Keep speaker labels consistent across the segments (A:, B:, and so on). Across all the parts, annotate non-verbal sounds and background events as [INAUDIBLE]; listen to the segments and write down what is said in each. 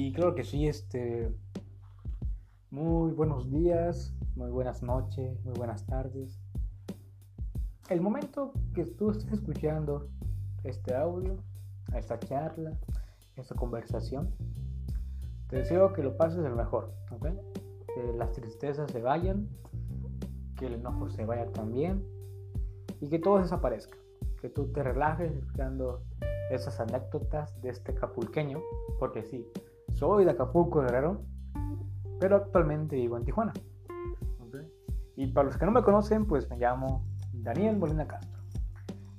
A: Y creo que sí, este. Muy buenos días, muy buenas noches, muy buenas tardes. El momento que tú estés escuchando este audio, esta charla, esta conversación, te deseo que lo pases el mejor, ¿ok? Que las tristezas se vayan, que el enojo se vaya también y que todo desaparezca. Que tú te relajes escuchando esas anécdotas de este capulqueño, porque sí, soy de Acapulco Guerrero, pero actualmente vivo en Tijuana. Y para los que no me conocen, pues me llamo Daniel Molina Castro.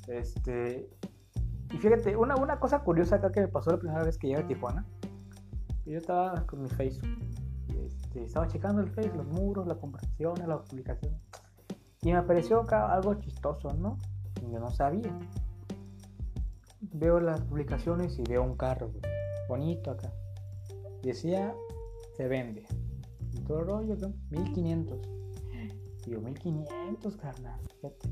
A: Este, y fíjate, una, una cosa curiosa acá que me pasó la primera vez que llegué a Tijuana, yo estaba con mi Facebook, este, estaba checando el Facebook, los muros, las conversaciones, las publicaciones, y me apareció acá algo chistoso, ¿no? Yo no sabía. Veo las publicaciones y veo un carro, bonito acá. Decía, se vende. Y todo el rollo, 1500. Digo, 1500, carnal. Fíjate.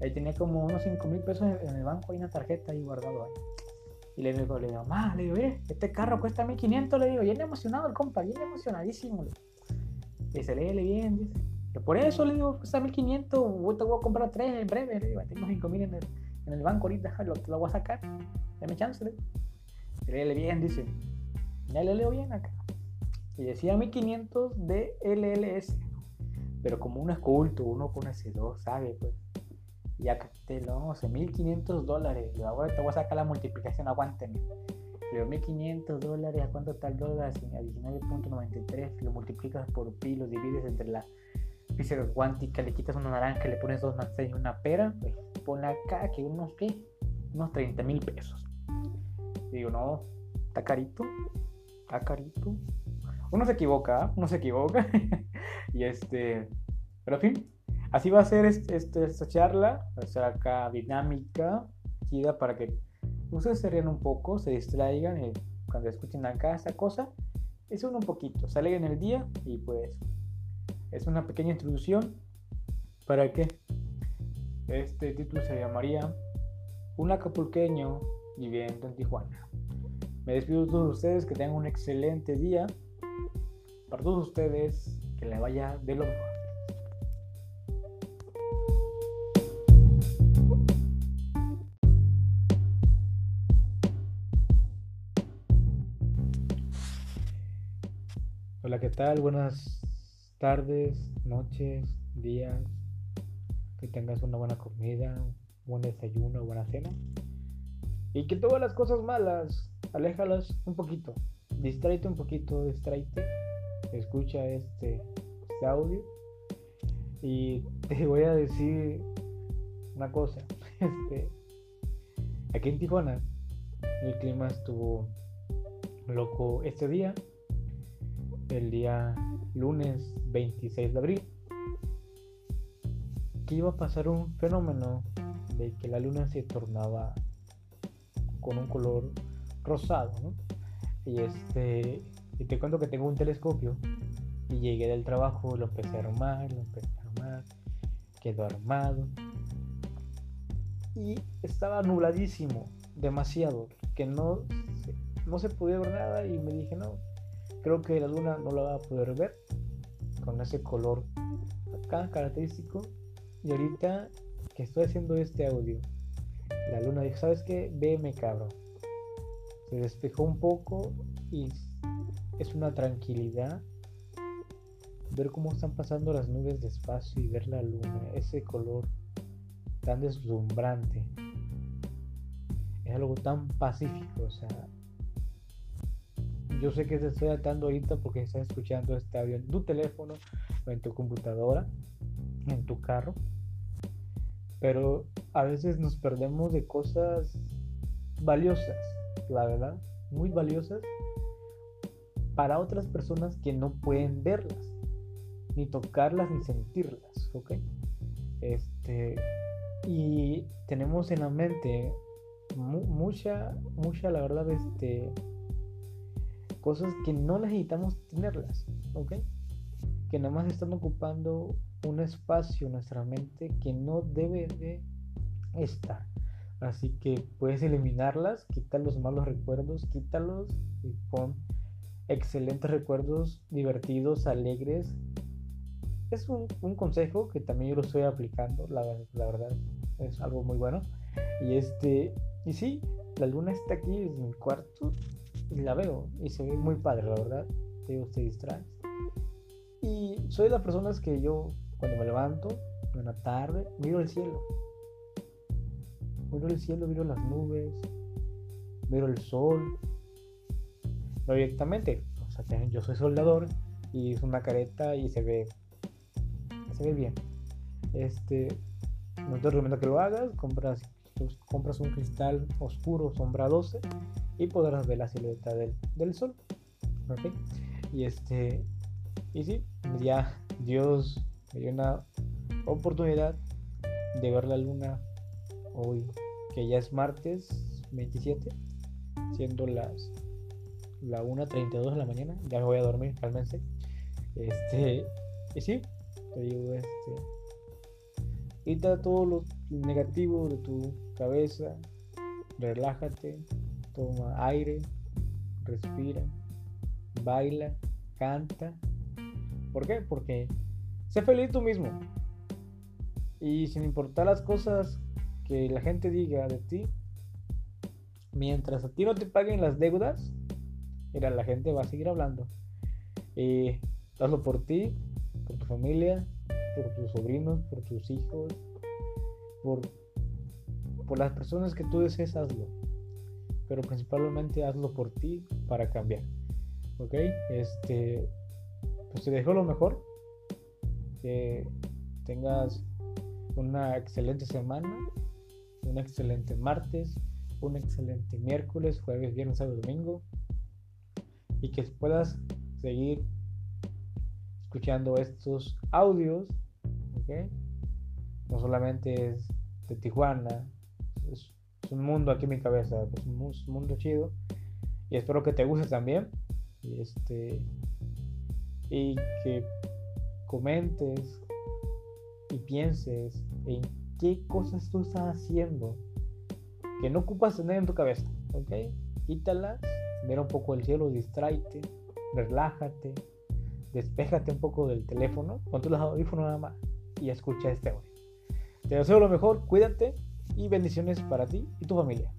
A: Ahí tenía como unos 5 mil pesos en el banco, hay una tarjeta ahí guardado ahí. Y le digo, le digo, ma, le digo, mire, este carro cuesta 1500, le digo, bien emocionado el compa, bien emocionadísimo. Le y se lee bien, dice. Por eso le digo, cuesta 1500, te voy a comprar tres en breve, le digo, tengo 5000 en el, en el banco ahorita, lo, lo voy a sacar, dame chance, le digo. Lee bien, dice. Ya le leo bien acá. Y decía 1500 de LLS. Pero como uno es culto, uno con ese 2, sabe, pues. Ya te lo vamos a 1500 dólares. Y te voy a sacar la multiplicación, aguántenme. Pero 1500 dólares, ¿a cuánto el dólar? A 19.93. Lo multiplicas por pi, lo divides entre la física cuántica, le quitas una naranja, le pones dos manzanas y una pera. Pues pon acá que unos, ¿qué? Unos 30 mil pesos. digo, no, está carito está carito. Uno se equivoca, ¿ah? uno se equivoca. [LAUGHS] y este, pero en fin, así va a ser este, esta charla, va a ser acá dinámica, chida para que ustedes se rían un poco, se distraigan y cuando escuchen acá esta cosa, es un poquito, salen en el día y pues es una pequeña introducción para que este título se llamaría Un acapulqueño viviendo en Tijuana. Me despido de todos ustedes, que tengan un excelente día. Para todos ustedes, que le vaya de lo mejor. Hola, ¿qué tal? Buenas tardes, noches, días. Que tengas una buena comida, buen desayuno, buena cena. Y que todas las cosas malas aléjalas un poquito, distráete un poquito, distráete, escucha este, este audio. Y te [LAUGHS] voy a decir una cosa, [LAUGHS] este, aquí en Tijuana el clima estuvo loco este día, el día lunes 26 de abril, que iba a pasar un fenómeno de que la luna se tornaba con un color rosado, ¿no? Y este, y te cuento que tengo un telescopio y llegué del trabajo, lo empecé a armar, lo empecé a armar, quedó armado y estaba nubladísimo, demasiado, que no, no se podía ver nada y me dije, no, creo que la luna no la va a poder ver con ese color acá característico y ahorita que estoy haciendo este audio, la luna dijo, ¿sabes qué? Veme cabrón se despejó un poco y es una tranquilidad ver cómo están pasando las nubes despacio y ver la luna, ese color tan deslumbrante. Es algo tan pacífico, o sea, yo sé que te estoy atando ahorita porque estás escuchando este audio en tu teléfono o en tu computadora, en tu carro, pero a veces nos perdemos de cosas valiosas la verdad, muy valiosas para otras personas que no pueden verlas, ni tocarlas, ni sentirlas, ¿ok? Este, y tenemos en la mente mucha, mucha, la verdad, este, cosas que no necesitamos tenerlas, ¿ok? Que nada más están ocupando un espacio en nuestra mente que no debe de estar. Así que puedes eliminarlas, quitar los malos recuerdos, quítalos y pon excelentes recuerdos, divertidos, alegres. Es un, consejo que también yo lo estoy aplicando, la, la, verdad, es algo muy bueno. Y este, y sí, la luna está aquí en mi cuarto y la veo y se ve muy padre, la verdad. Te digo, te distraes. Y soy de las personas que yo, cuando me levanto en la tarde, miro el cielo. Miro el cielo, miro las nubes, miro el sol. No directamente, o sea, yo soy soldador y es una careta y se ve, se ve bien. Este, no te recomiendo que lo hagas, compras, pues, compras un cristal oscuro, sombra 12 y podrás ver la silueta del, del sol. ¿ok? Y este, y sí, ya Dios me dio una oportunidad de ver la luna hoy, que ya es martes 27, siendo las la 1.32 de la mañana, ya me voy a dormir, cálmense. Este, y sí, te digo, este, quita todo lo negativo de tu cabeza, relájate, toma aire, respira, baila, canta. ¿Por qué? Porque sé feliz tú mismo. Y sin importar las cosas que la gente diga de ti, mientras a ti no te paguen las deudas, la gente va a seguir hablando. Y hazlo por ti, por tu familia, por tus sobrinos, por tus hijos, por, por las personas que tú desees, hazlo. Pero principalmente hazlo por ti para cambiar. ¿Ok? Este, pues te dejo lo mejor. Que tengas una excelente semana, un excelente martes, un excelente miércoles, jueves, viernes, sábado, domingo. Y que puedas seguir escuchando estos audios. ¿ok? No solamente es de Tijuana, es, un mundo aquí en mi cabeza, es un, mundo chido. Y espero que te guste también. Y este. Y que comentes y pienses en qué cosas tú estás haciendo que no ocupas tener en tu cabeza, ¿ok? Quítalas, mira un poco el cielo, distráete, relájate, despéjate un poco del teléfono, ponte los audífonos nada más y escucha este audio. Te deseo lo mejor, cuídate y bendiciones para ti y tu familia.